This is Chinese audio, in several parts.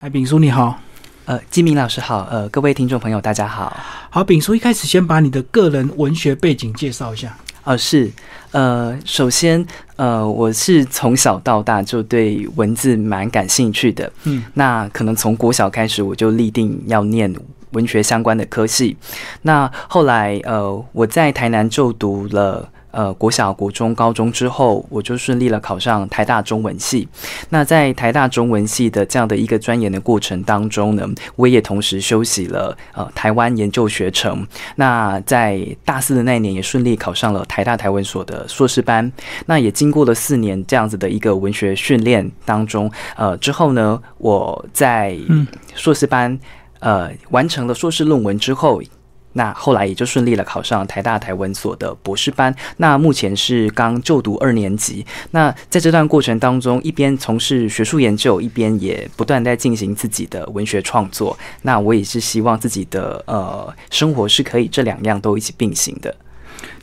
哎，丙叔你好，呃，金明老师好，呃，各位听众朋友大家好。好，丙叔一开始先把你的个人文学背景介绍一下。呃，是，呃，首先，呃，我是从小到大就对文字蛮感兴趣的，嗯，那可能从国小开始我就立定要念文学相关的科系，那后来，呃，我在台南就读了。呃，国小、国中、高中之后，我就顺利了考上台大中文系。那在台大中文系的这样的一个钻研的过程当中呢，我也同时修习了呃台湾研究学程。那在大四的那一年，也顺利考上了台大台文所的硕士班。那也经过了四年这样子的一个文学训练当中，呃，之后呢，我在硕士班呃完成了硕士论文之后。那后来也就顺利了，考上台大台文所的博士班。那目前是刚就读二年级。那在这段过程当中，一边从事学术研究，一边也不断在进行自己的文学创作。那我也是希望自己的呃生活是可以这两样都一起并行的。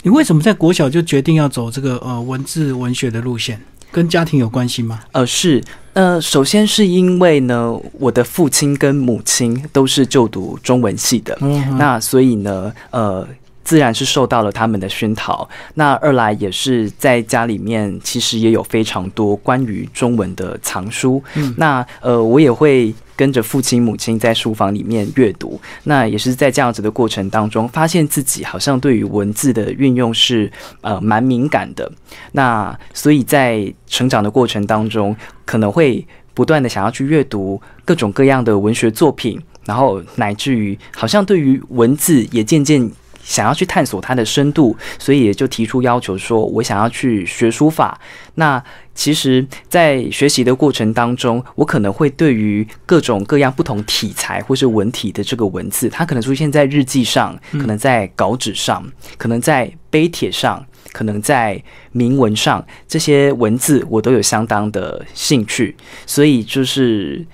你为什么在国小就决定要走这个呃文字文学的路线？跟家庭有关系吗？呃，是。呃，首先是因为呢，我的父亲跟母亲都是就读中文系的，那所以呢，呃。自然是受到了他们的熏陶。那二来也是在家里面，其实也有非常多关于中文的藏书。嗯，那呃，我也会跟着父亲母亲在书房里面阅读。那也是在这样子的过程当中，发现自己好像对于文字的运用是呃蛮敏感的。那所以在成长的过程当中，可能会不断的想要去阅读各种各样的文学作品，然后乃至于好像对于文字也渐渐。想要去探索它的深度，所以也就提出要求，说我想要去学书法。那其实，在学习的过程当中，我可能会对于各种各样不同题材或是文体的这个文字，它可能出现在日记上，可能在稿纸上，可能在碑帖上，可能在铭文上，这些文字我都有相当的兴趣，所以就是。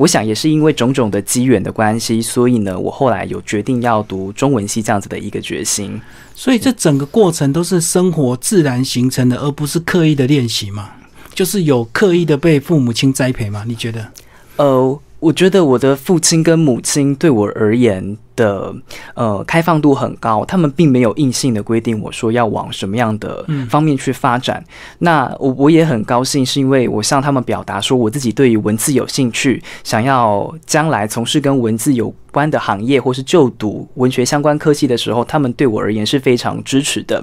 我想也是因为种种的机缘的关系，所以呢，我后来有决定要读中文系这样子的一个决心。所以这整个过程都是生活自然形成的，而不是刻意的练习嘛？就是有刻意的被父母亲栽培嘛？你觉得？呃。我觉得我的父亲跟母亲对我而言的呃开放度很高，他们并没有硬性的规定我说要往什么样的方面去发展。那我我也很高兴，是因为我向他们表达说我自己对于文字有兴趣，想要将来从事跟文字有关的行业，或是就读文学相关科系的时候，他们对我而言是非常支持的。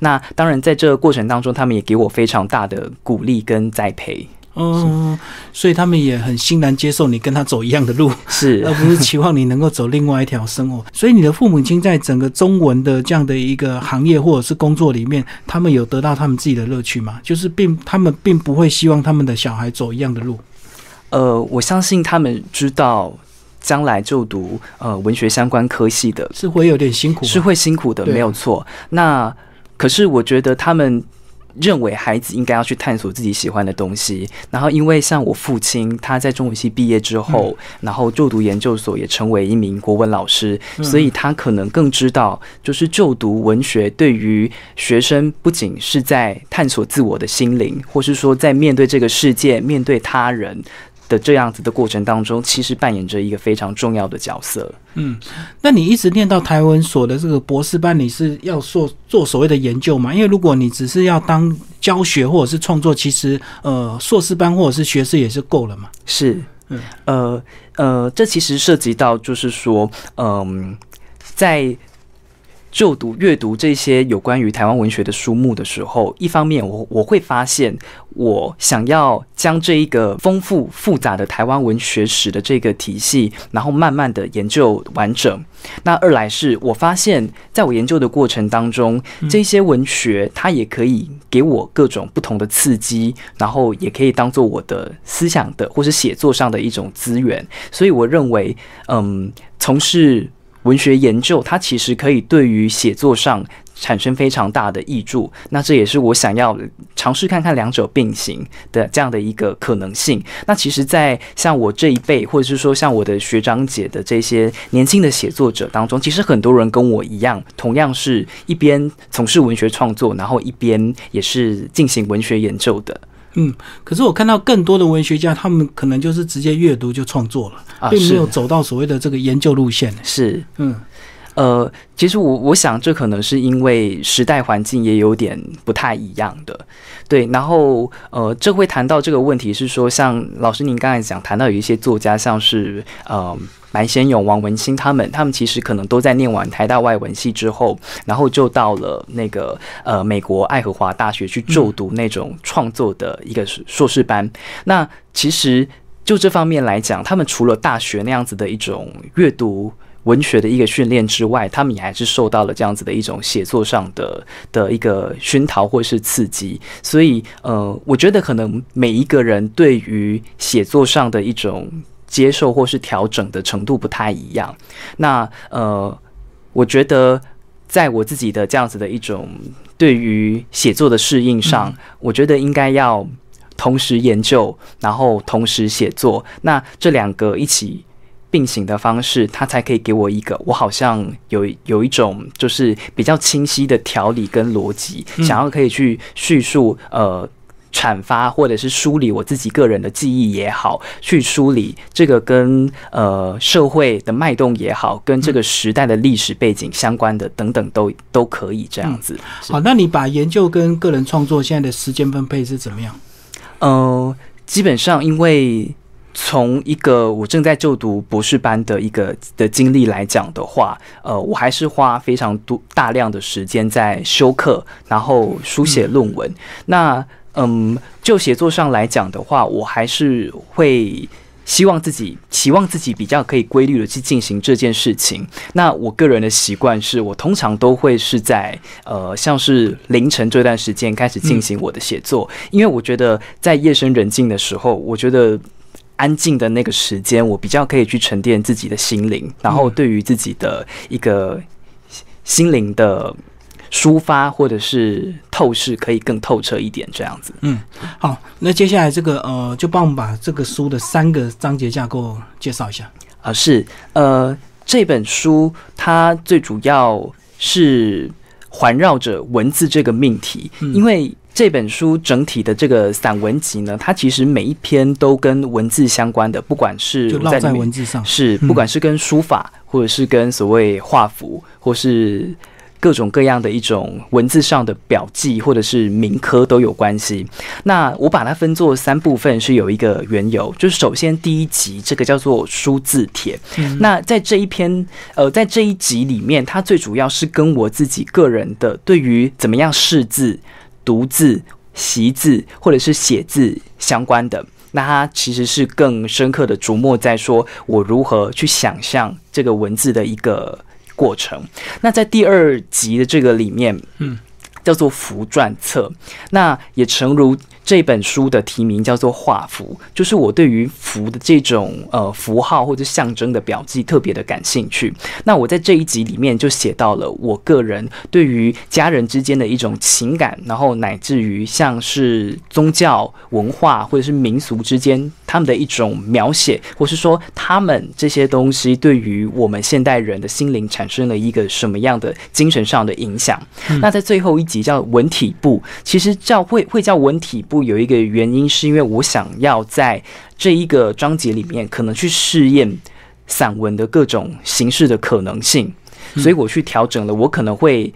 那当然在这个过程当中，他们也给我非常大的鼓励跟栽培。嗯，所以他们也很欣然接受你跟他走一样的路，是，而不是期望你能够走另外一条生活。所以你的父母亲在整个中文的这样的一个行业或者是工作里面，他们有得到他们自己的乐趣吗？就是并他们并不会希望他们的小孩走一样的路。呃，我相信他们知道将来就读呃文学相关科系的是会有点辛苦，是会辛苦的，没有错。那可是我觉得他们。认为孩子应该要去探索自己喜欢的东西，然后因为像我父亲，他在中文系毕业之后，然后就读研究所，也成为一名国文老师，所以他可能更知道，就是就读文学对于学生不仅是在探索自我的心灵，或是说在面对这个世界、面对他人。的这样子的过程当中，其实扮演着一个非常重要的角色。嗯，那你一直念到台文所的这个博士班，你是要做做所谓的研究吗？因为如果你只是要当教学或者是创作，其实呃硕士班或者是学士也是够了嘛。是，嗯，呃呃，这其实涉及到就是说，嗯，在。就读阅读这些有关于台湾文学的书目的时候，一方面我我会发现，我想要将这一个丰富复杂的台湾文学史的这个体系，然后慢慢的研究完整。那二来是我发现，在我研究的过程当中，这些文学它也可以给我各种不同的刺激，然后也可以当做我的思想的或是写作上的一种资源。所以我认为，嗯，从事。文学研究，它其实可以对于写作上产生非常大的益处。那这也是我想要尝试看看两者并行的这样的一个可能性。那其实，在像我这一辈，或者是说像我的学长姐的这些年轻的写作者当中，其实很多人跟我一样，同样是一边从事文学创作，然后一边也是进行文学研究的。嗯，可是我看到更多的文学家，他们可能就是直接阅读就创作了，并没有走到所谓的这个研究路线。是，嗯。呃，其实我我想，这可能是因为时代环境也有点不太一样的，对。然后，呃，这会谈到这个问题是说，像老师您刚才讲谈到有一些作家，像是呃白先勇、王文清他们，他们其实可能都在念完台大外文系之后，然后就到了那个呃美国爱荷华大学去就读那种创作的一个硕士班。那其实就这方面来讲，他们除了大学那样子的一种阅读。文学的一个训练之外，他们也还是受到了这样子的一种写作上的的一个熏陶或是刺激，所以呃，我觉得可能每一个人对于写作上的一种接受或是调整的程度不太一样。那呃，我觉得在我自己的这样子的一种对于写作的适应上，我觉得应该要同时研究，然后同时写作，那这两个一起。并行的方式，它才可以给我一个我好像有有一种就是比较清晰的条理跟逻辑，想要可以去叙述呃阐发或者是梳理我自己个人的记忆也好，去梳理这个跟呃社会的脉动也好，跟这个时代的历史背景相关的等等都都可以这样子。好，那你把研究跟个人创作现在的时间分配是怎么样？呃，基本上因为。从一个我正在就读博士班的一个的经历来讲的话，呃，我还是花非常多大量的时间在修课，然后书写论文。那嗯，就写作上来讲的话，我还是会希望自己期望自己比较可以规律的去进行这件事情。那我个人的习惯是我通常都会是在呃，像是凌晨这段时间开始进行我的写作，因为我觉得在夜深人静的时候，我觉得。安静的那个时间，我比较可以去沉淀自己的心灵，然后对于自己的一个心灵的抒发或者是透视，可以更透彻一点，这样子。嗯，好，那接下来这个呃，就帮我们把这个书的三个章节架构介绍一下。啊，是呃，这本书它最主要是环绕着文字这个命题，因为。这本书整体的这个散文集呢，它其实每一篇都跟文字相关的，不管是在文字上，是不管是跟书法，或者是跟所谓画符，或是各种各样的一种文字上的表记，或者是铭刻都有关系。那我把它分作三部分，是有一个缘由，就是首先第一集这个叫做书字帖。那在这一篇呃，在这一集里面，它最主要是跟我自己个人的对于怎么样识字。读字、习字或者是写字相关的，那它其实是更深刻的琢磨在说我如何去想象这个文字的一个过程。那在第二集的这个里面，嗯，叫做符篆册，那也诚如。这本书的题名叫做画符，就是我对于符的这种呃符号或者象征的表记特别的感兴趣。那我在这一集里面就写到了我个人对于家人之间的一种情感，然后乃至于像是宗教文化或者是民俗之间他们的一种描写，或是说他们这些东西对于我们现代人的心灵产生了一个什么样的精神上的影响。那在最后一集叫文体部，其实叫会会叫文体部。有一个原因，是因为我想要在这一个章节里面，可能去试验散文的各种形式的可能性，所以我去调整了。我可能会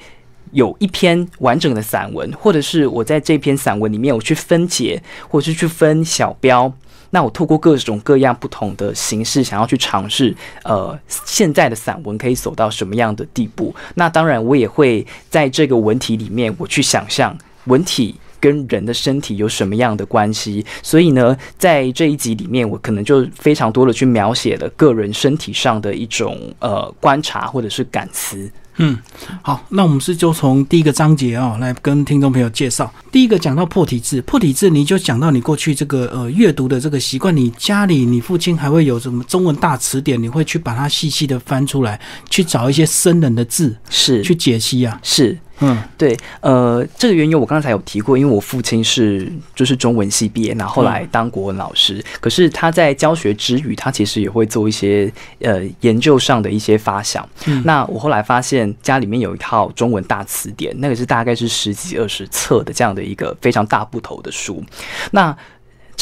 有一篇完整的散文，或者是我在这篇散文里面，我去分解，或者是去分小标。那我透过各种各样不同的形式，想要去尝试，呃，现在的散文可以走到什么样的地步？那当然，我也会在这个文体里面，我去想象文体。跟人的身体有什么样的关系？所以呢，在这一集里面，我可能就非常多的去描写了个人身体上的一种呃观察或者是感思。嗯，好，那我们是就从第一个章节哦来跟听众朋友介绍。第一个讲到破体字，破体字你就讲到你过去这个呃阅读的这个习惯，你家里你父亲还会有什么中文大词典，你会去把它细细的翻出来，去找一些生人的字，是去解析啊，是。嗯，对，呃，这个缘由我刚才有提过，因为我父亲是就是中文系毕业，然后来当国文老师，可是他在教学之余，他其实也会做一些呃研究上的一些发想。嗯那我后来发现家里面有一套中文大词典，那个是大概是十几二十册的这样的一个非常大部头的书，那。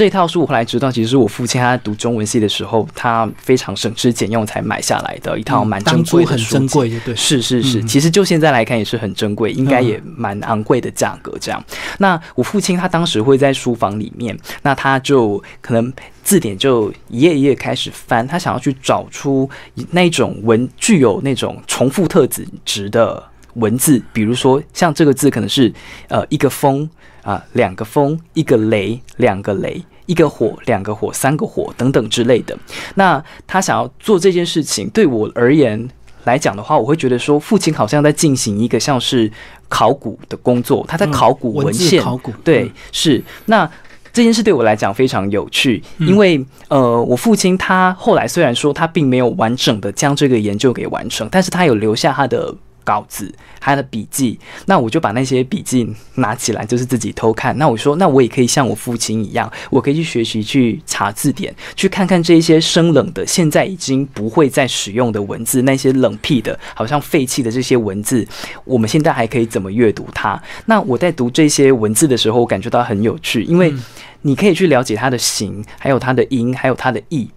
这套书我后来知道，其实是我父亲他在读中文系的时候，他非常省吃俭用才买下来的一套蛮珍贵的书。很珍贵，对，是是是。其实就现在来看也是很珍贵，应该也蛮昂贵的价格。这样，那我父亲他当时会在书房里面，那他就可能字典就一页一页开始翻，他想要去找出那种文具有那种重复特质的文字，比如说像这个字可能是呃一个风。啊，两个风，一个雷，两个雷，一个火，两个火，三个火，等等之类的。那他想要做这件事情，对我而言来讲的话，我会觉得说，父亲好像在进行一个像是考古的工作，他在考古文献，考古，对，是。那这件事对我来讲非常有趣，因为呃，我父亲他后来虽然说他并没有完整的将这个研究给完成，但是他有留下他的。稿子，他的笔记，那我就把那些笔记拿起来，就是自己偷看。那我说，那我也可以像我父亲一样，我可以去学习，去查字典，去看看这些生冷的、现在已经不会再使用的文字，那些冷僻的、好像废弃的这些文字，我们现在还可以怎么阅读它？那我在读这些文字的时候，我感觉到很有趣，因为你可以去了解它的形，还有它的音，还有它的意。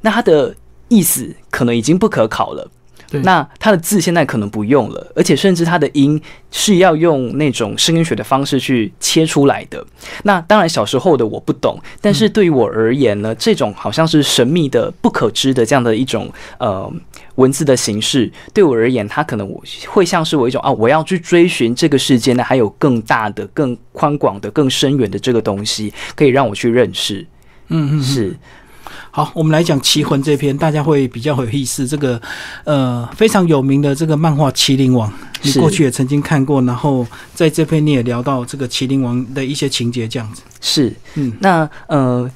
那它的意思可能已经不可考了。那它的字现在可能不用了，而且甚至它的音是要用那种声音学的方式去切出来的。那当然小时候的我不懂，但是对于我而言呢，这种好像是神秘的、不可知的这样的一种呃文字的形式，对我而言，它可能我会像是我一种啊，我要去追寻这个世界呢，还有更大的、更宽广的、更深远的这个东西，可以让我去认识。嗯嗯，是。好，我们来讲《棋魂》这篇，大家会比较有意思。这个呃非常有名的这个漫画《麒麟王》，你过去也曾经看过，然后在这篇你也聊到这个《麒麟王》的一些情节，这样子。是，嗯，那呃，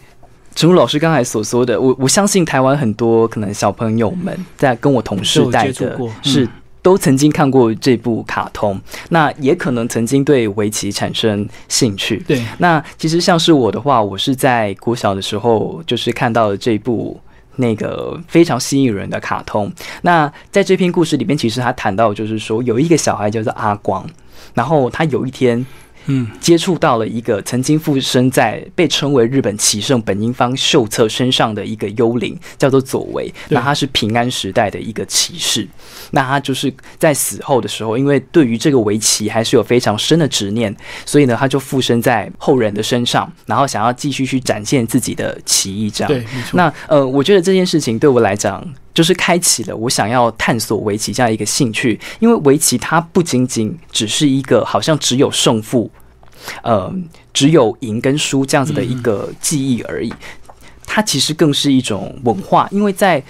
陈如老师刚才所说的，我我相信台湾很多可能小朋友们在跟我同时代的，是。都曾经看过这部卡通，那也可能曾经对围棋产生兴趣。对，那其实像是我的话，我是在国小的时候就是看到了这部那个非常吸引人的卡通。那在这篇故事里面，其实他谈到就是说，有一个小孩叫做阿光，然后他有一天。嗯，接触到了一个曾经附身在被称为日本棋圣本因坊秀策身上的一个幽灵，叫做佐为。那他是平安时代的一个骑士。那他就是在死后的时候，因为对于这个围棋还是有非常深的执念，所以呢，他就附身在后人的身上，然后想要继续去展现自己的棋艺。这样，对，那呃，我觉得这件事情对我来讲。就是开启了我想要探索围棋这样一个兴趣，因为围棋它不仅仅只是一个好像只有胜负，呃，只有赢跟输这样子的一个记忆而已，它其实更是一种文化，因为在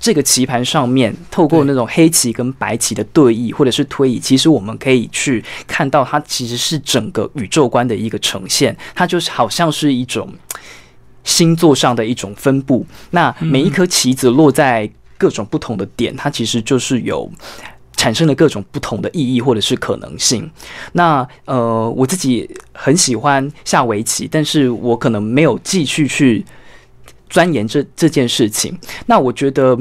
这个棋盘上面，透过那种黑棋跟白棋的对弈或者是推移，其实我们可以去看到它其实是整个宇宙观的一个呈现，它就是好像是一种星座上的一种分布，那每一颗棋子落在。各种不同的点，它其实就是有产生了各种不同的意义或者是可能性。那呃，我自己很喜欢下围棋，但是我可能没有继续去钻研这这件事情。那我觉得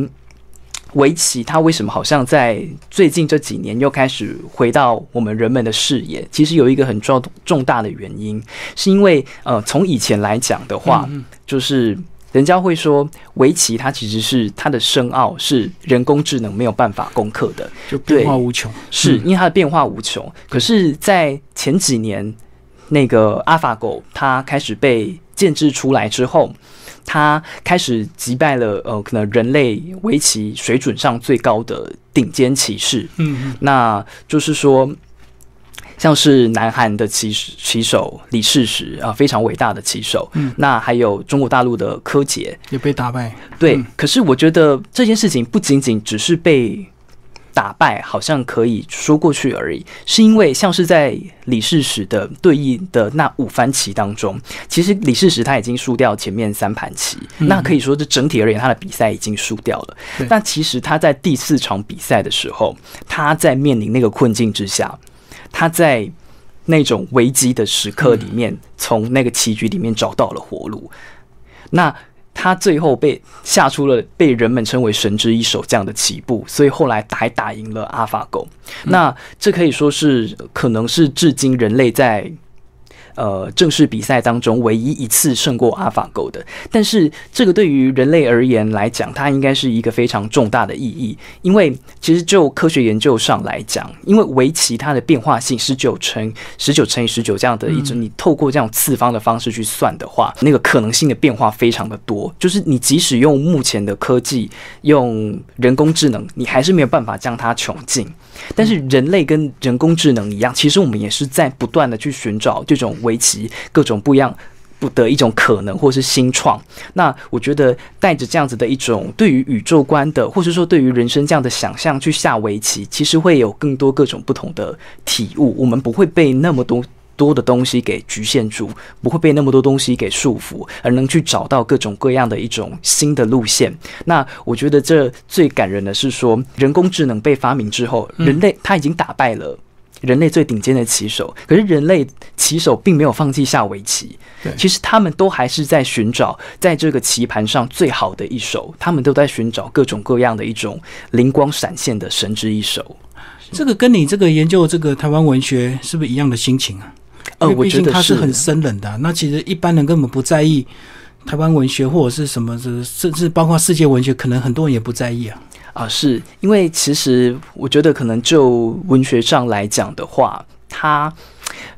围棋它为什么好像在最近这几年又开始回到我们人们的视野？其实有一个很重重大的原因，是因为呃，从以前来讲的话，就是。人家会说，围棋它其实是它的深奥是人工智能没有办法攻克的，就变化无穷。是因为它的变化无穷。可是，在前几年，那个 AlphaGo 它开始被建制出来之后，它开始击败了呃，可能人类围棋水准上最高的顶尖棋士。嗯，那就是说。像是南韩的棋棋手李世石啊，非常伟大的棋手。嗯，那还有中国大陆的柯洁也被打败。对，可是我觉得这件事情不仅仅只是被打败，好像可以说过去而已。是因为像是在李世石的对弈的那五番棋当中，其实李世石他已经输掉前面三盘棋，那可以说这整体而言他的比赛已经输掉了。但其实他在第四场比赛的时候，他在面临那个困境之下。他在那种危机的时刻里面，从那个棋局里面找到了活路。那他最后被下出了被人们称为神之一手这样的棋步，所以后来还打赢了阿法狗。那这可以说是可能是至今人类在。呃，正式比赛当中唯一一次胜过阿法狗的，但是这个对于人类而言来讲，它应该是一个非常重大的意义，因为其实就科学研究上来讲，因为围棋它的变化性十九乘十九乘以十九这样的一种，你透过这样次方的方式去算的话，那个可能性的变化非常的多，就是你即使用目前的科技，用人工智能，你还是没有办法将它穷尽。但是人类跟人工智能一样，其实我们也是在不断的去寻找这种围棋各种不一样不的一种可能，或是新创。那我觉得带着这样子的一种对于宇宙观的，或是说对于人生这样的想象去下围棋，其实会有更多各种不同的体悟。我们不会被那么多。多的东西给局限住，不会被那么多东西给束缚，而能去找到各种各样的一种新的路线。那我觉得这最感人的是说，人工智能被发明之后，人类他已经打败了人类最顶尖的棋手，可是人类棋手并没有放弃下围棋。其实他们都还是在寻找在这个棋盘上最好的一手，他们都在寻找各种各样的一种灵光闪现的神之一手。这个跟你这个研究这个台湾文学是不是一样的心情啊？呃，我觉得它是很生冷的。那其实一般人根本不在意台湾文学或者是什么，甚至包括世界文学，可能很多人也不在意啊。啊，是因为其实我觉得可能就文学上来讲的话，它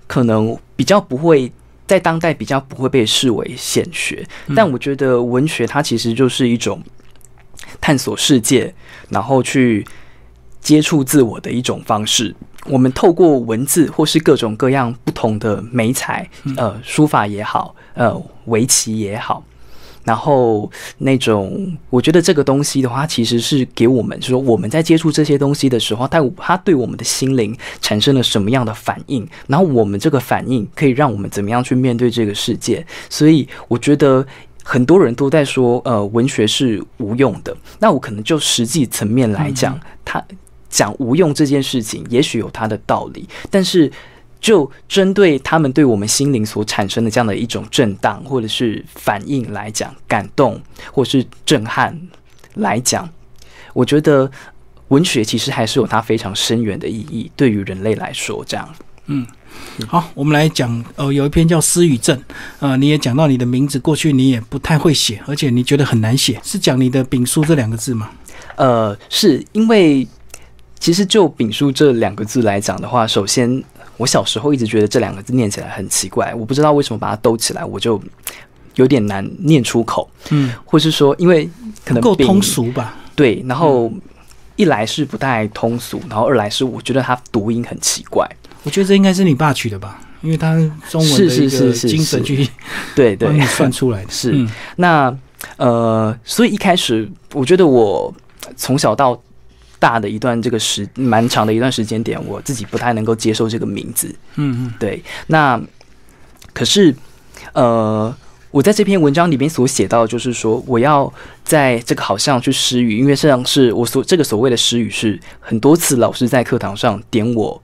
可能比较不会在当代比较不会被视为显学。但我觉得文学它其实就是一种探索世界，然后去接触自我的一种方式。我们透过文字或是各种各样不同的美彩，呃，书法也好，呃，围棋也好，然后那种，我觉得这个东西的话，其实是给我们说，我们在接触这些东西的时候，它它对我们的心灵产生了什么样的反应，然后我们这个反应可以让我们怎么样去面对这个世界。所以，我觉得很多人都在说，呃，文学是无用的。那我可能就实际层面来讲，它。讲无用这件事情，也许有它的道理，但是就针对他们对我们心灵所产生的这样的一种震荡或者是反应来讲，感动或是震撼来讲，我觉得文学其实还是有它非常深远的意义，对于人类来说，这样。嗯，好，我们来讲，呃，有一篇叫《失语症》，呃，你也讲到你的名字，过去你也不太会写，而且你觉得很难写，是讲你的丙书这两个字吗？呃，是因为。其实就“丙书”这两个字来讲的话，首先我小时候一直觉得这两个字念起来很奇怪，我不知道为什么把它兜起来，我就有点难念出口。嗯，或是说因为可能够通俗吧？对，然后一来是不太通俗，然后二来是我觉得它读音很奇怪。我觉得这应该是你爸取的吧，因为他中文是是是精神去对对算出来的。是那呃，所以一开始我觉得我从小到大的一段这个时蛮长的一段时间点，我自己不太能够接受这个名字。嗯嗯，对。那可是，呃，我在这篇文章里面所写到，就是说，我要在这个好像去失语，因为实际上是我所这个所谓的失语，是很多次老师在课堂上点我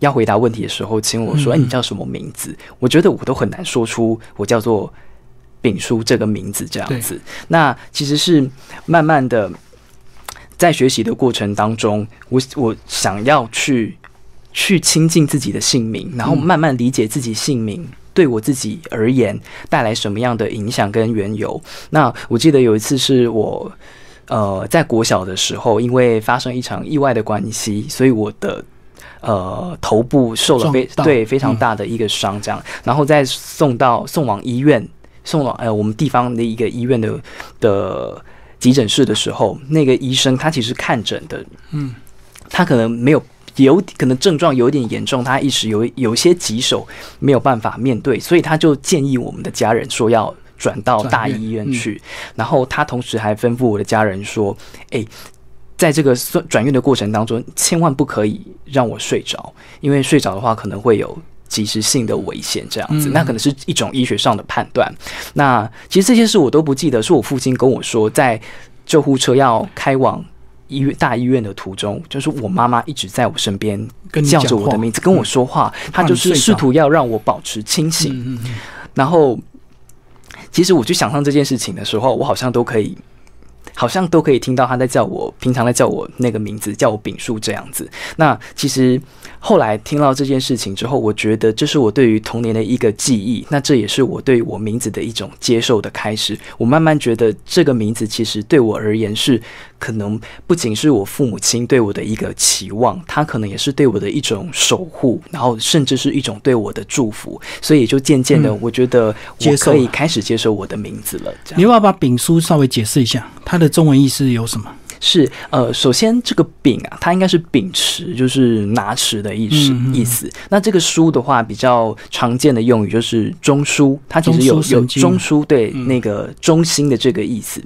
要回答问题的时候，请我说：“哎，你叫什么名字？”我觉得我都很难说出我叫做丙叔这个名字这样子。那其实是慢慢的。在学习的过程当中，我我想要去去亲近自己的姓名，然后慢慢理解自己姓名对我自己而言带来什么样的影响跟缘由。那我记得有一次是我呃在国小的时候，因为发生一场意外的关系，所以我的呃头部受了非对非常大的一个伤，这样，然后再送到送往医院，送往呃我们地方的一个医院的的。急诊室的时候，那个医生他其实看诊的，嗯，他可能没有有可能症状有点严重，他一时有有些棘手，没有办法面对，所以他就建议我们的家人说要转到大医院去。然后他同时还吩咐我的家人说：“哎，在这个转院的过程当中，千万不可以让我睡着，因为睡着的话可能会有。”及时性的危险这样子，那可能是一种医学上的判断。那其实这些事我都不记得，是我父亲跟我说，在救护车要开往医院大医院的途中，就是我妈妈一直在我身边跟叫着我的名字，跟我说话，她就是试图要让我保持清醒。嗯嗯嗯然后，其实我去想象这件事情的时候，我好像都可以，好像都可以听到他在叫我，平常在叫我那个名字，叫我丙叔这样子。那其实后来听到这件事情之后，我觉得这是我对于童年的一个记忆，那这也是我对我名字的一种接受的开始。我慢慢觉得这个名字其实对我而言是。可能不仅是我父母亲对我的一个期望，他可能也是对我的一种守护，然后甚至是一种对我的祝福，所以就渐渐的，嗯我觉得我可以开始接受我的名字了。你要不要把丙叔稍微解释一下，它的中文意思有什么？是呃，首先这个秉啊，它应该是秉持，就是拿持的意思、意思。那这个书的话，比较常见的用语就是中枢，它其实有有中枢对、嗯那个中心的这个意思。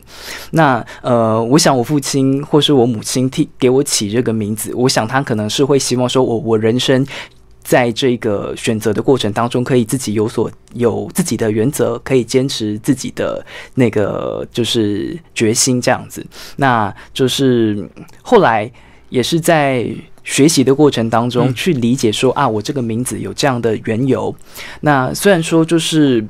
那呃，我想我父亲或是我母亲替给我起这个名字，我想他可能是会希望说我我人生。在这个选择的过程当中，可以自己有所有自己的原则，可以坚持自己的那个就是决心这样子。那就是嗯后来也是在学习的过程当中嗯去理解说、啊，我这个名字有这样的缘由。那虽然说就是。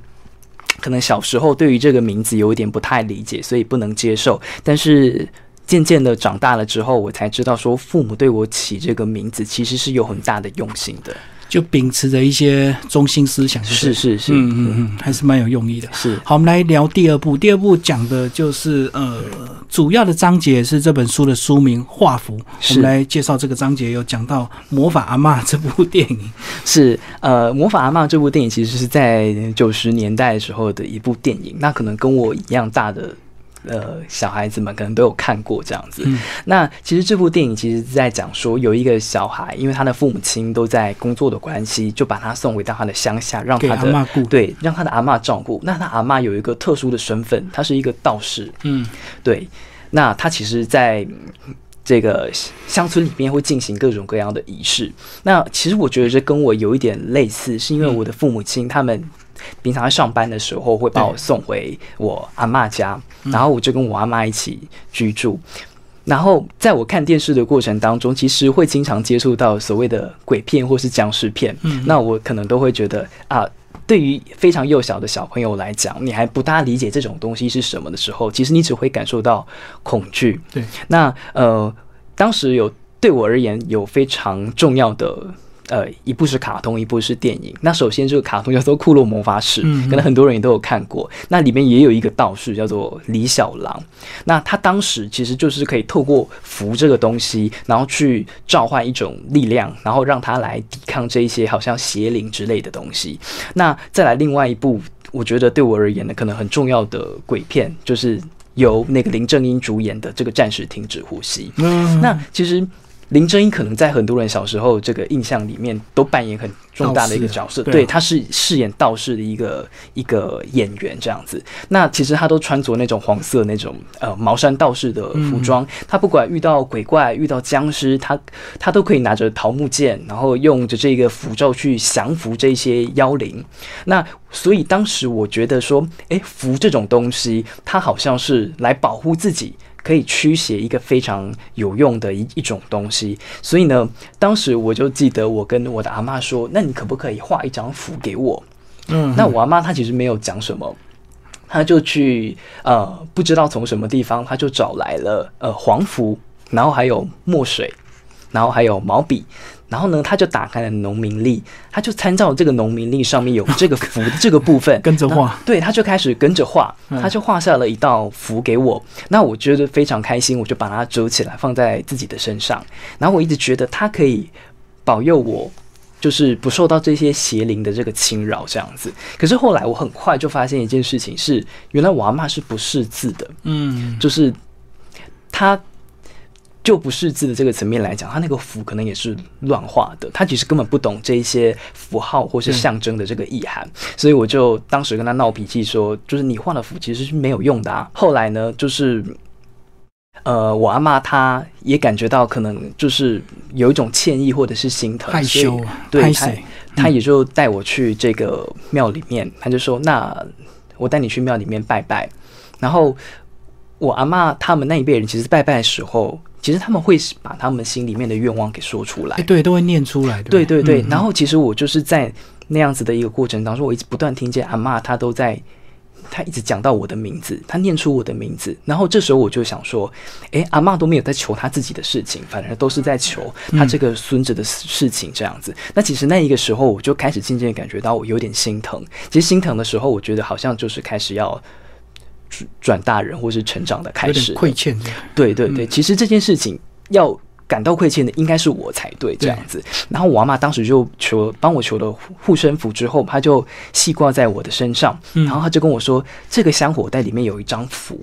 可能小时候对于这个名字有一点不太理解，所以不能接受。但是渐渐的长大了之后，我才知道说，父母对我起这个名字其实是有很大的用心的。就秉持着一些中心思想，是是是，嗯嗯嗯，还是蛮有用意的。是好，我们来聊第二部。第二部讲的就是呃，主要的章节是这本书的书名《画符》。我们来介绍这个章节，有讲到《魔法阿嬷》这部电影。是呃，《魔法阿嬷》这部电影其实是在九十年代的时候的一部电影，那可能跟我一样大的。呃，小孩子们可能都有看过这样子。嗯那其实这部电影其实是在讲说，有一个小孩，因为他的父母亲都在工作的关系，就把他送回到他的乡下，让他的对，让他的阿嬷照顾。那他阿嬷有一个特殊的身份，他是一个道士。嗯对，那他其实在嗯这个乡村里面会进行各种各样的仪式。那其实我觉得这跟我有一点类似，是因为我的父母亲他们。平常在上班的时候会把我送回我阿妈家，然后我就跟我阿妈一起居住。然后在我看电视的过程当中，其实会经常接触到所谓的鬼片或是僵尸片。嗯那我可能都会觉得啊，对于非常幼小的小朋友来讲，你还不大理解这种东西是什么的时候，其实你只会感受到恐惧。对，那呃，当时有对我而言有非常重要的。呃，一部是卡通，一部是电影。那首先这个卡通叫做《库洛魔法使》，可能很多人也都有看过。那里面也有一个道士叫做李小狼，那他当时其实就是可以透过符这个东西，然后去召唤一种力量，然后让他来抵抗这一些好像邪灵之类的东西。那再来另外一部，我觉得对我而言呢，可能很重要的鬼片，就是由那个林正英主演的这个《暂时停止呼吸》。嗯，那其实林正英可能在很多人小时候这个印象里面都扮演很重大的一个角色，对啊对，他是饰演道士的一个一个演员这样子。那其实他都穿着那种黄色那种呃茅山道士的服装，他不管遇到鬼怪、遇到僵尸，他他都可以拿着桃木剑，然后用着这个符咒去降服这些妖灵。那所以当时我觉得说，诶，符这种东西，它好像是来保护自己。可以驱邪一个非常有用的一一种东西，所以呢，当时我就记得我跟我的阿妈说，那你可不可以画一张符给我？嗯，那我阿妈她其实没有讲什么，她就去呃不知道从什么地方，她就找来了呃黄符，然后还有墨水，然后还有毛笔。然后呢，他就打开了农民历，他就参照这个农民历上面有这个符的 这个部分，跟着画对，他就开始跟着画，嗯他就画下了一道符给我。那我觉得非常开心，我就把它折起来放在自己的身上。然后我一直觉得它可以保佑我，就是不受到这些邪灵的这个侵扰这样子。可是后来我很快就发现一件事情是，原来我阿嬷是不识字的，嗯就是他就不识字的这个层面来讲，他那个符可能也是乱画的，他其实根本不懂这一些符号或是象征的这个意涵，所以我就当时跟他闹脾气说，就是你画的符其实是没有用的啊。后来呢，就是。呃，我阿妈她也感觉到可能就是有一种歉意或者是心疼，害羞啊，对他拍谁？他也就带我去这个庙里面，他就说：“那我带你去庙里面拜拜。”然后我阿妈他们那一辈人，其实拜拜的时候，其实他们会把他们心里面的愿望给说出来，对，都会念出来。对对对，然后其实我就是在那样子的一个过程当中，我一直不断听见阿妈她都在。她一直讲到我的名字，她念出我的名字，然后这时候我就想说，哎，阿妈都没有在求她自己的事情，反而都是在求她这个孙子的事情，这样子。那其实那一个时候，我就开始渐渐感觉到我有点心疼。其实心疼的时候，我觉得好像就是开始要转大人或是成长的开始，亏欠。对对对，其实这件事情要。感到亏欠的应该是我才对，这样子。然后我阿妈当时就求帮我求了护身符，之后他就系挂在我的身上，然后他就跟我说，这个香火袋里面有一张符。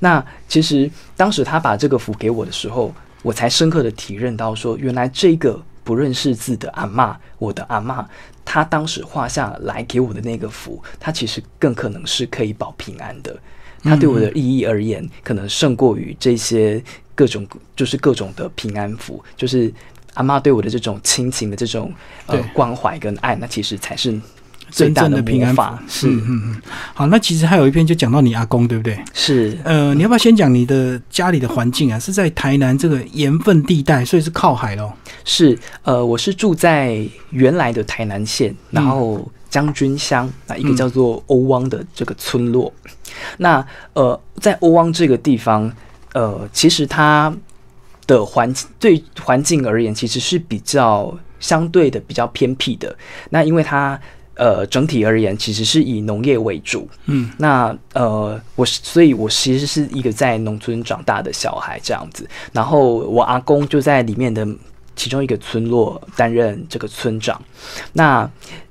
那其实当时他把这个符给我的时候，我才深刻的体认到说，原来这个不认识字的阿妈，我的阿妈，她当时画下来给我的那个符，它其实更可能是可以保平安的。它对我的意义而言，可能胜过于这些。各种就是各种的平安符，就是阿妈对我的这种亲情的这种呃关怀跟爱，那其实才是真正的平安法。是，嗯嗯。好，那其实还有一篇就讲到你阿公，对不对？是。呃，你要不要先讲你的家里的环境啊？是在台南这个盐分地带，所以是靠海咯。是，呃，我是住在原来的台南县，然后将军乡啊，一个叫做欧汪的这个村落。那呃，在欧汪这个地方。呃，其实它的环对环境而言，其实是比较相对的比较偏僻的。那因为它呃整体而言，其实是以农业为主。嗯，那呃，我所以，我其实是一个在农村长大的小孩这样子。然后我阿公就在里面的其中一个村落担任这个村长。那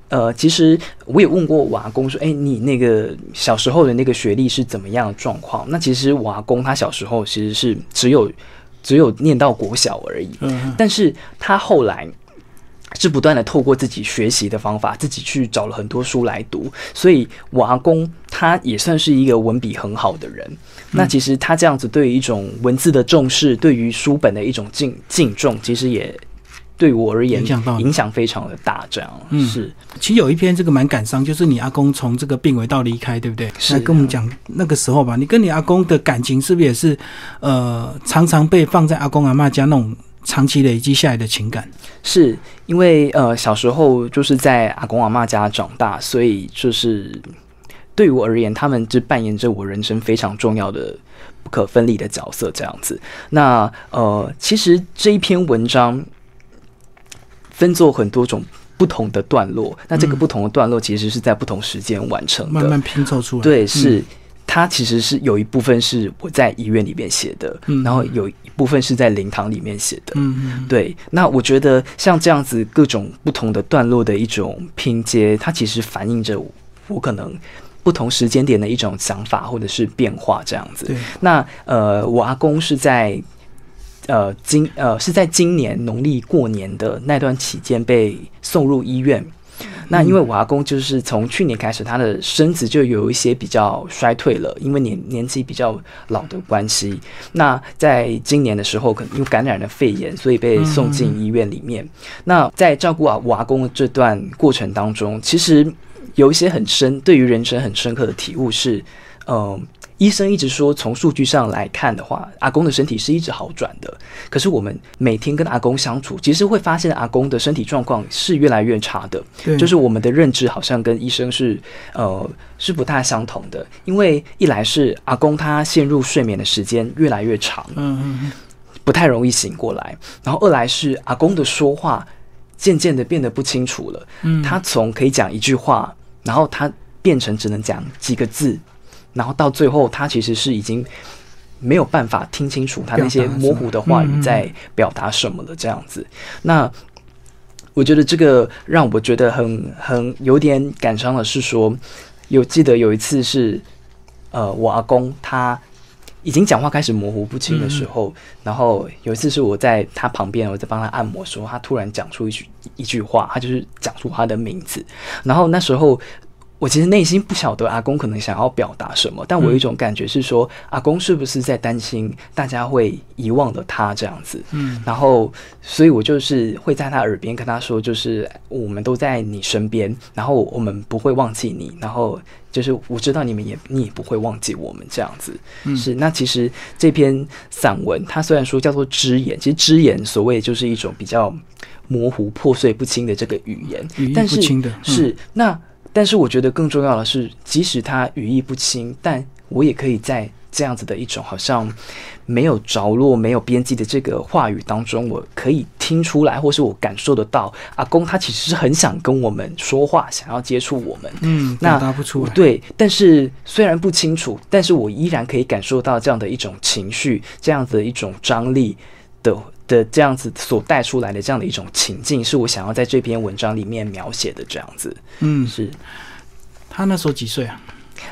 呃，其实我也问过我阿公说：“哎，你那个小时候的那个学历是怎么样的状况？”那其实我阿公他小时候其实是只有只有念到国小而已，嗯，但是他后来是不断的透过自己学习的方法，自己去找了很多书来读，所以我阿公他也算是一个文笔很好的人。那其实他这样子对于一种文字的重视，对于书本的一种敬敬重，其实也。对我而言，影响到影响非常的大，这样是。其实有一篇这个蛮感伤，就是你阿公从这个病危到离开，对不对？来跟我们讲那个时候吧。你跟你阿公的感情是不是也是呃，常常被放在阿公阿妈家那种长期累积下来的情感？是因为呃，小时候就是在阿公阿妈家长大，所以就是对于我而言，他们就扮演着我人生非常重要的不可分离的角色，这样子。那呃，其实这一篇文章。分作很多种不同的段落，那这个不同的段落其实是在不同时间完成的，慢慢拼凑出来。对，是它其实是有一部分是我在医院里面写的，然后有一部分是在灵堂里面写的。嗯，对。那我觉得像这样子各种不同的段落的一种拼接，它其实反映着我可能不同时间点的一种想法或者是变化这样子。那呃，我阿公是在。呃，今呃是在今年农历过年的那段期间被送入医院。那因为我阿公就是从去年开始，他的身子就有一些比较衰退了，因为年年纪比较老的关系。那在今年的时候，可能因为感染了肺炎，所以被送进医院里面。那在照顾啊我阿公的这段过程当中，其实有一些很深，对于人生很深刻的体悟是，嗯。医生一直说，从数据上来看的话，阿公的身体是一直好转的。可是我们每天跟阿公相处，其实会发现阿公的身体状况是越来越差的。就是我们的认知好像跟医生是呃是不大相同的。因为一来是阿公他陷入睡眠的时间越来越长，嗯嗯，不太容易醒过来。然后二来是阿公的说话渐渐的变得不清楚了。嗯，他从可以讲一句话，然后他变成只能讲几个字。然后到最后，他其实是已经没有办法听清楚他那些模糊的话语在表达什么了。这样子，那我觉得这个让我觉得很很有点感伤的是说，有记得有一次是，呃，我阿公他已经讲话开始模糊不清的时候，然后有一次是我在他旁边，我在帮他按摩，时候，他突然讲出一句一句话，他就是讲出他的名字，然后那时候。我其实内心不晓得阿公可能想要表达什么，但我有一种感觉是说，阿公是不是在担心大家会遗忘了他这样子？嗯，然后，所以我就是会在他耳边跟他说，就是我们都在你身边，然后我们不会忘记你，然后就是我知道你们也你也不会忘记我们这样子。嗯是，那其实这篇散文它虽然说叫做只言，其实只言所谓就是一种比较模糊、破碎不清的这个语言，语义不清的，是那。但是我觉得更重要的是，即使他语义不清，但我也可以在这样子的一种好像没有着落、没有边际的这个话语当中，我可以听出来，或是我感受得到，阿公他其实是很想跟我们说话，想要接触我们。嗯，那答不出来。对，但是虽然不清楚，但是我依然可以感受到这样的一种情绪，这样子的一种张力的。的这样子所带出来的这样的一种情境，是我想要在这篇文章里面描写的这样子。嗯，是。他那时候几岁啊？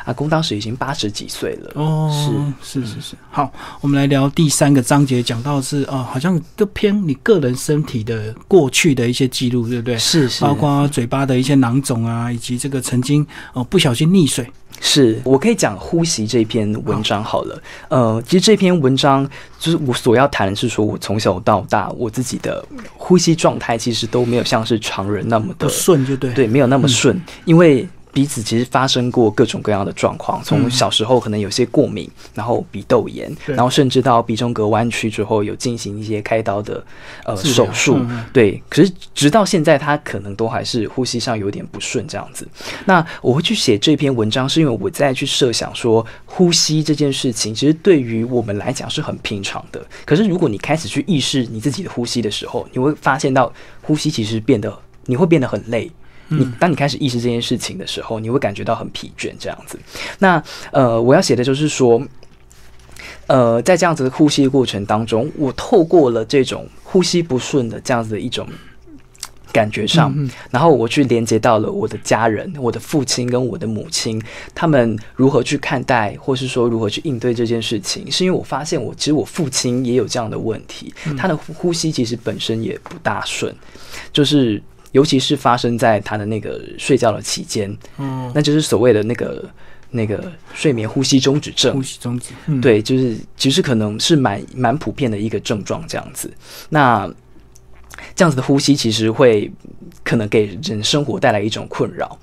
阿公当时已经八十几岁了。哦，是是是是。好，我们来聊第三个章节，讲到是哦，好像都偏你个人身体的过去的一些记录，对不对？是是。包括嘴巴的一些囊肿啊，以及这个曾经哦不小心溺水。是我可以讲呼吸这篇文章好了，呃，其实这篇文章就是我所要谈的是说，我从小到大我自己的呼吸状态其实都没有像是常人那么的顺，就对，对，没有那么顺，因为。鼻子其实发生过各种各样的状况，从小时候可能有些过敏，然后鼻窦炎，然后甚至到鼻中隔弯曲之后有进行一些开刀的呃手术，对。可是直到现在，他可能都还是呼吸上有点不顺这样子。那我会去写这篇文章，是因为我在去设想说，呼吸这件事情其实对于我们来讲是很平常的。可是如果你开始去意识你自己的呼吸的时候，你会发现到呼吸其实变得你会变得很累。你当你开始意识这件事情的时候，你会感觉到很疲倦，这样子。那呃，我要写的就是说，呃，在这样子的呼吸过程当中，我透过了这种呼吸不顺的这样子的一种感觉上，然后我去连接到了我的家人，我的父亲跟我的母亲，他们如何去看待，或是说如何去应对这件事情，是因为我发现我其实我父亲也有这样的问题，他的呼吸其实本身也不大顺，就是。尤其是发生在他的那个睡觉的期间，嗯，那就是所谓的那个那个睡眠呼吸中止症。呼吸中止，对，就是其实可能是蛮蛮普遍的一个症状这样子。那这样子的呼吸其实会可能给人生活带来一种困扰。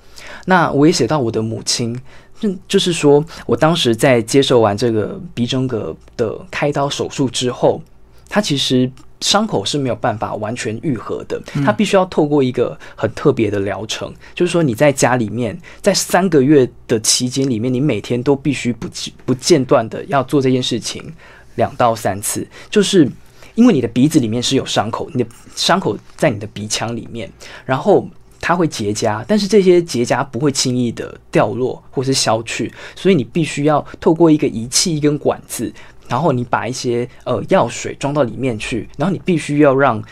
那我也写到我的母亲，就就是说我当时在接受完这个鼻中隔的开刀手术之后，他其实。伤口是没有办法完全愈合的，它必须要透过一个很特别的疗程，就是说你在家里面，在三个月的期间里面，你每天都必须不不间断的要做这件事情两到三次，就是因为你的鼻子里面是有伤口，你的伤口在你的鼻腔里面，然后它会结痂，但是这些结痂不会轻易的掉落或是消去，所以你必须要透过一个仪器一根管子。然后你把一些呃药水装到里面去，然后你必须要让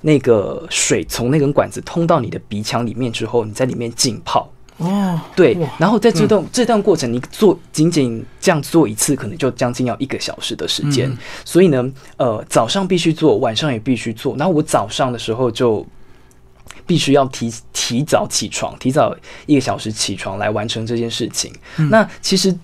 那个水从那根管子通到你的鼻腔里面之后，你在里面浸泡。哦，对。然后在这段这段过程，你做仅仅这样做一次，可能就将近要一个小时的时间。所以呢，呃，早上必须做，晚上也必须做。然后我早上的时候就必须要提提早起床，提早一个小时起床来完成这件事情。那其实。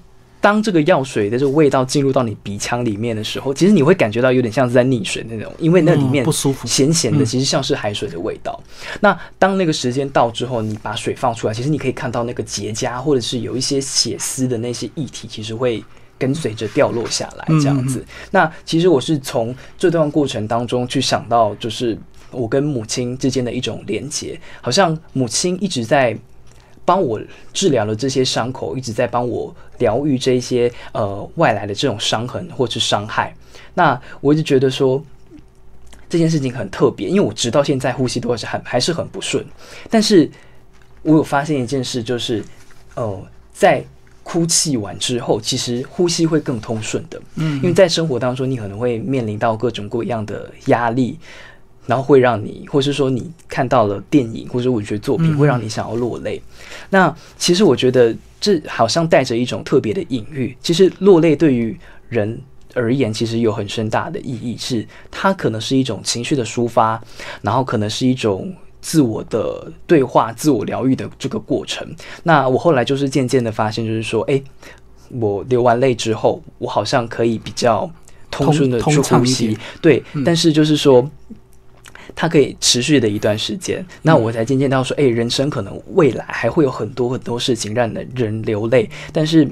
当这个药水的这个味道进入到你鼻腔里面的时候，其实你会感觉到有点像是在溺水那种，因为那里面不舒服，咸咸的，其实像是海水的味道。那当那个时间到之后，你把水放出来，其实你可以看到那个结痂或者是有一些血丝的那些液体，其实会跟随着掉落下来这样子。那其实我是从这段过程当中去想到，就是我跟母亲之间的一种连结，好像母亲一直在。帮我治疗了这些伤口，一直在帮我疗愈这些呃外来的这种伤痕或是伤害。那我一直觉得说这件事情很特别，因为我直到现在呼吸都是很还是很不顺。但是我有发现一件事，就是呃在哭泣完之后，其实呼吸会更通顺的。嗯，因为在生活当中，你可能会面临到各种各样的压力。然后会让你，或是说你看到了电影或者文学作品，会让你想要落泪。那其实我觉得这好像带着一种特别的隐喻。其实落泪对于人而言，其实有很深大的意义，是它可能是一种情绪的抒发，然后可能是一种自我的对话、自我疗愈的这个过程。那我后来就是渐渐的发现，就是说，哎，我流完泪之后，我好像可以比较通顺的去呼吸。对，但是就是说，它可以持续的一段时间。那我才渐渐到说，哎，人生可能未来还会有很多很多事情让人流泪，但是。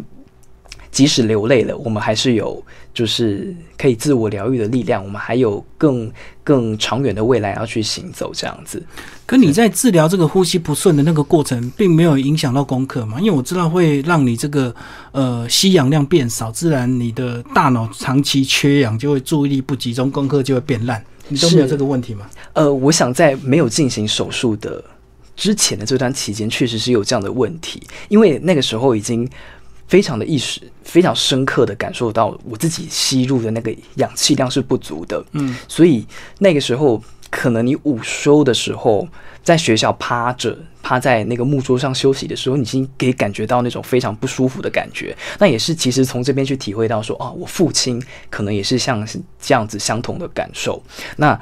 即使流泪了，我们还是有就是可以自我疗愈的力量。我们还有更更长远的未来要去行走，这样子。可你在治疗这个呼吸不顺的那个过程，并没有影响到功课嘛？因为我知道会让你这个呃吸氧量变少，自然你的大脑长期缺氧就会注意力不集中，功课就会变烂。你都没有这个问题吗？呃，我想在没有进行手术的之前的这段期间，确实是有这样的问题，因为那个时候已经。非常的意识，非常深刻的感受到我自己吸入的那个氧气量是不足的，嗯，所以那个时候可能你午休的时候在学校趴着趴在那个木桌上休息的时候，你已经可以感觉到那种非常不舒服的感觉。那也是其实从这边去体会到说，哦，我父亲可能也是像这样子相同的感受。那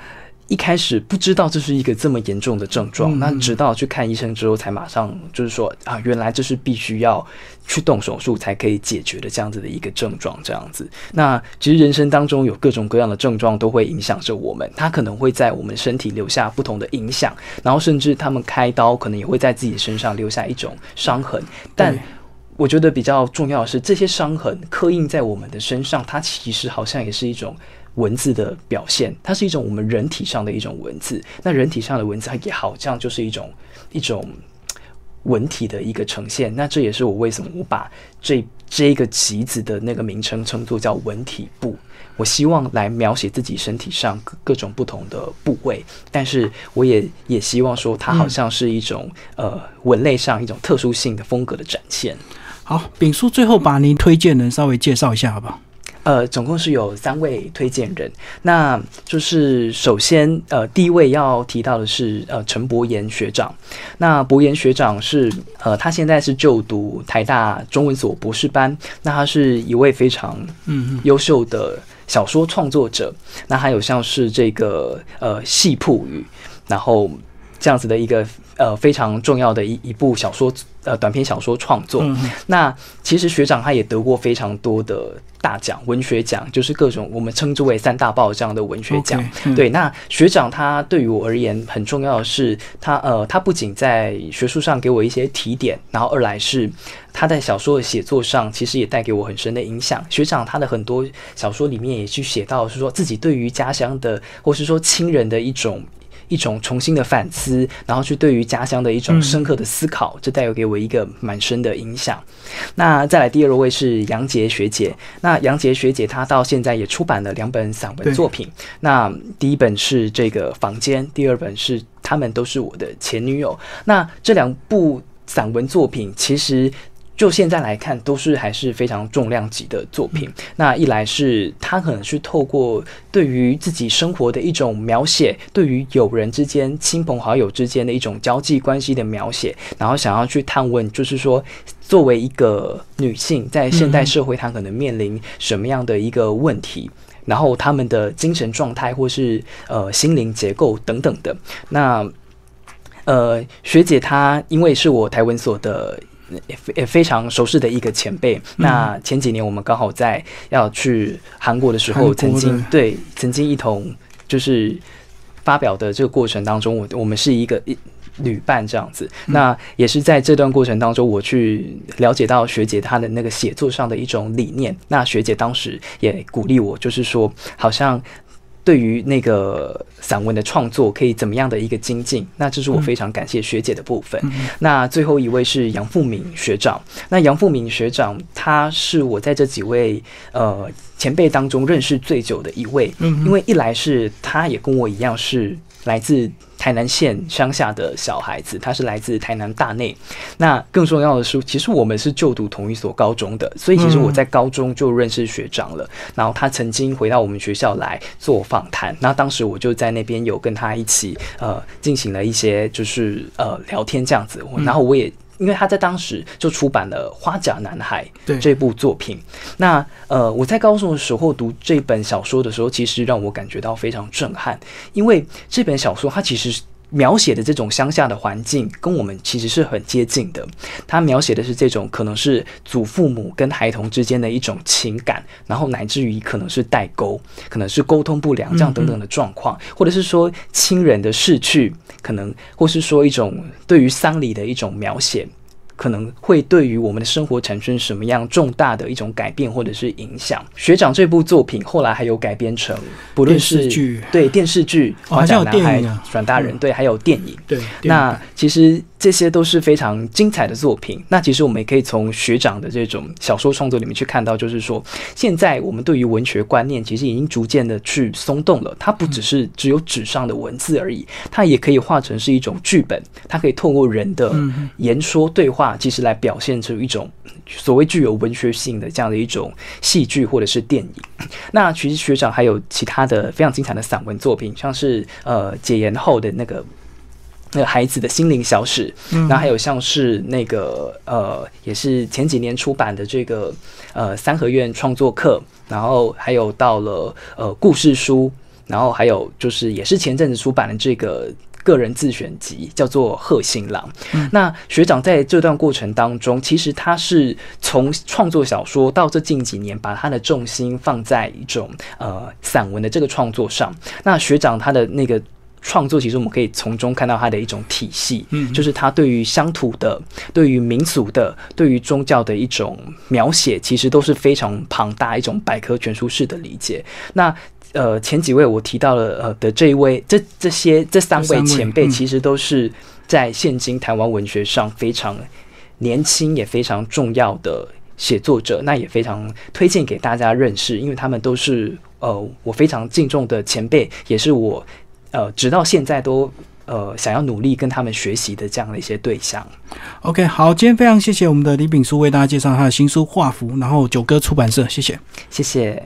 一开始不知道这是一个这么严重的症状，那直到去看医生之后，才马上就是说啊，原来这是必须要去动手术才可以解决的这样子的一个症状，这样子。那其实人生当中有各种各样的症状都会影响着我们，它可能会在我们身体留下不同的影响，然后甚至他们开刀可能也会在自己身上留下一种伤痕。但我觉得比较重要的是，这些伤痕刻印在我们的身上，它其实好像也是一种。文字的表现，它是一种我们人体上的一种文字。那人体上的文字，它也好像就是一种一种文体的一个呈现。那这也是我为什么我把这这个集子的那个名称称作叫文体部。我希望来描写自己身体上各各种不同的部位，但是我也也希望说，它好像是一种呃文类上一种特殊性的风格的展现。好，丙叔最后把您推荐人稍微介绍一下，好不好？呃，总共是有三位推荐人，那就是首先，呃，第一位要提到的是呃陈博言学长。那博言学长是呃，他现在是就读台大中文所博士班。那他是一位非常嗯优秀的小说创作者。那还有像是这个呃戏铺语，然后这样子的一个呃非常重要的一一部小说呃短篇小说创作。那其实学长他也得过非常多的。大奖文学奖就是各种我们称之为三大报这样的文学奖。对，那学长他对于我而言很重要的是，他呃，他不仅在学术上给我一些提点，然后二来是他在小说的写作上其实也带给我很深的影响。学长他的很多小说里面也去写到，是说自己对于家乡的或是说亲人的一种。一种重新的反思，然后去对于家乡的一种深刻的思考，这带有给我一个蛮深的影响。那再来第二位是杨杰学姐，那杨杰学姐她到现在也出版了两本散文作品。那第一本是这个房间，第二本是他们都是我的前女友。那这两部散文作品其实。就现在来看，都是还是非常重量级的作品。那一来是他可能是透过对于自己生活的一种描写，对于友人之间、亲朋好友之间的一种交际关系的描写，然后想要去探问，就是说，作为一个女性在现代社会，她可能面临什么样的一个问题，然后她们的精神状态或是呃心灵结构等等的。那呃，学姐她因为是我台文所的。也非也非常熟识的一个前辈。那前几年我们刚好在要去韩国的时候，曾经对曾经一同就是发表的这个过程当中，我我们是一个一旅伴这样子。那也是在这段过程当中，我去了解到学姐她的那个写作上的一种理念。那学姐当时也鼓励我，就是说好像。对于那个散文的创作，可以怎么样的一个精进？那这是我非常感谢学姐的部分。那最后一位是杨富敏学长。那杨富敏学长，他是我在这几位呃前辈当中认识最久的一位。嗯，因为一来是他也跟我一样是来自。台南县乡下的小孩子，他是来自台南大内。那更重要的是，其实我们是就读同一所高中的，所以其实我在高中就认识学长了。然后他曾经回到我们学校来做访谈，那当时我就在那边有跟他一起呃进行了一些就是呃聊天这样子。然后我也。因为他在当时就出版了《花甲男孩》这部作品。那呃，我在高中的时候读这本小说的时候，其实让我感觉到非常震撼。因为这本小说它其实描写的这种乡下的环境，跟我们其实是很接近的。他描写的是这种可能是祖父母跟孩童之间的一种情感，然后乃至于可能是代沟，可能是沟通不良这样等等的状况，或者是说亲人的逝去，可能或是说一种对于丧礼的一种描写。可能会对于我们的生活产生什么样重大的一种改变或者是影响？学长这部作品后来还有改编成，不论是剧对电视剧《好像有电影啊，转大人》对，还有电影。对，那其实。这些都是非常精彩的作品。那其实我们也可以从学长的这种小说创作里面去看到，就是说，现在我们对于文学观念其实已经逐渐的去松动了。它不只是只有纸上的文字而已，它也可以化成是一种剧本。它可以透过人的言说对话，其实来表现出一种所谓具有文学性的这样的一种戏剧或者是电影。那其实学长还有其他的非常精彩的散文作品，像是呃解严后的那个。那个孩子的心灵小史，那还有像是那个呃，也是前几年出版的这个呃三合院创作课，然后还有到了呃故事书，然后还有就是也是前阵子出版的这个个人自选集，叫做贺新郎。那学长在这段过程当中，其实他是从创作小说到这近几年，把他的重心放在一种呃散文的这个创作上。那学长他的那个。创作其实我们可以从中看到它的一种体系，嗯，就是它对于乡土的、对于民俗的、对于宗教的一种描写，其实都是非常庞大一种百科全书式的理解。那呃，前几位我提到了呃的这一位，这这些这三位前辈，其实都是在现今台湾文学上非常年轻也非常重要的写作者，那也非常推荐给大家认识，因为他们都是呃我非常敬重的前辈，也是我。呃，直到现在都呃想要努力跟他们学习的这样的一些对象。OK，好，今天非常谢谢我们的李炳书为大家介绍他的新书《画符》，然后九歌出版社，谢谢，谢谢。